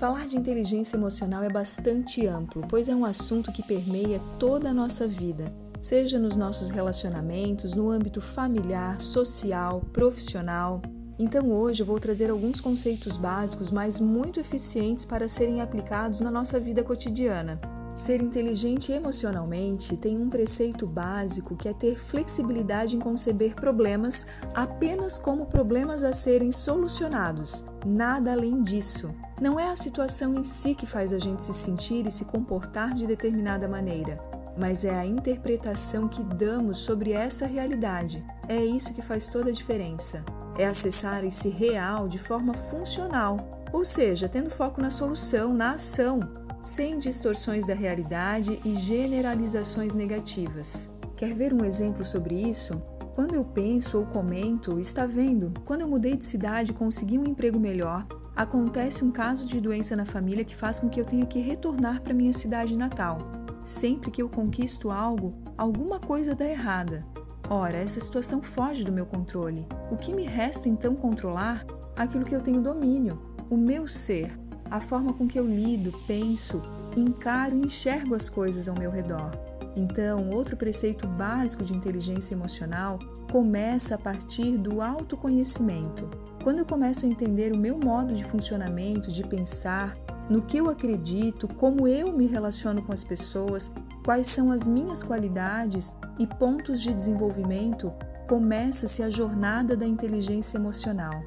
Falar de inteligência emocional é bastante amplo, pois é um assunto que permeia toda a nossa vida, seja nos nossos relacionamentos, no âmbito familiar, social, profissional. Então hoje eu vou trazer alguns conceitos básicos, mas muito eficientes para serem aplicados na nossa vida cotidiana. Ser inteligente emocionalmente tem um preceito básico que é ter flexibilidade em conceber problemas apenas como problemas a serem solucionados, nada além disso. Não é a situação em si que faz a gente se sentir e se comportar de determinada maneira, mas é a interpretação que damos sobre essa realidade. É isso que faz toda a diferença. É acessar esse real de forma funcional, ou seja, tendo foco na solução, na ação sem distorções da realidade e generalizações negativas. Quer ver um exemplo sobre isso? Quando eu penso ou comento, está vendo? Quando eu mudei de cidade consegui um emprego melhor, acontece um caso de doença na família que faz com que eu tenha que retornar para minha cidade natal. Sempre que eu conquisto algo, alguma coisa dá errada. Ora, essa situação foge do meu controle. O que me resta então controlar? Aquilo que eu tenho domínio, o meu ser, a forma com que eu lido, penso, encaro e enxergo as coisas ao meu redor. Então, outro preceito básico de inteligência emocional começa a partir do autoconhecimento. Quando eu começo a entender o meu modo de funcionamento, de pensar, no que eu acredito, como eu me relaciono com as pessoas, quais são as minhas qualidades e pontos de desenvolvimento, começa-se a jornada da inteligência emocional.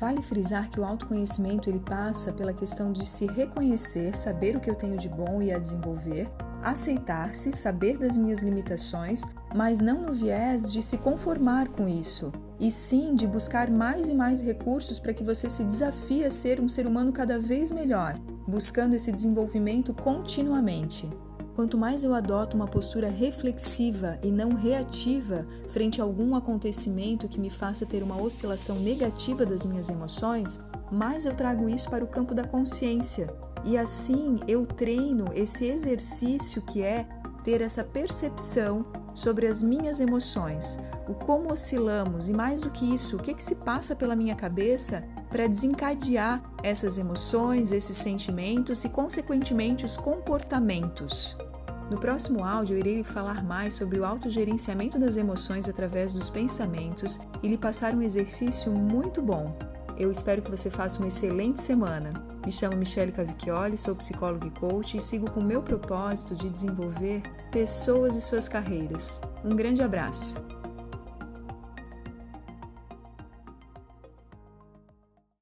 Vale frisar que o autoconhecimento ele passa pela questão de se reconhecer, saber o que eu tenho de bom e a desenvolver, aceitar-se, saber das minhas limitações, mas não no viés de se conformar com isso, e sim de buscar mais e mais recursos para que você se desafie a ser um ser humano cada vez melhor, buscando esse desenvolvimento continuamente. Quanto mais eu adoto uma postura reflexiva e não reativa frente a algum acontecimento que me faça ter uma oscilação negativa das minhas emoções, mais eu trago isso para o campo da consciência. E assim eu treino esse exercício que é ter essa percepção sobre as minhas emoções, o como oscilamos e mais do que isso, o que, que se passa pela minha cabeça para desencadear essas emoções, esses sentimentos e, consequentemente, os comportamentos. No próximo áudio, eu irei falar mais sobre o autogerenciamento das emoções através dos pensamentos e lhe passar um exercício muito bom. Eu espero que você faça uma excelente semana. Me chamo Michele Cavicchioli, sou psicóloga e coach e sigo com o meu propósito de desenvolver pessoas e suas carreiras. Um grande abraço!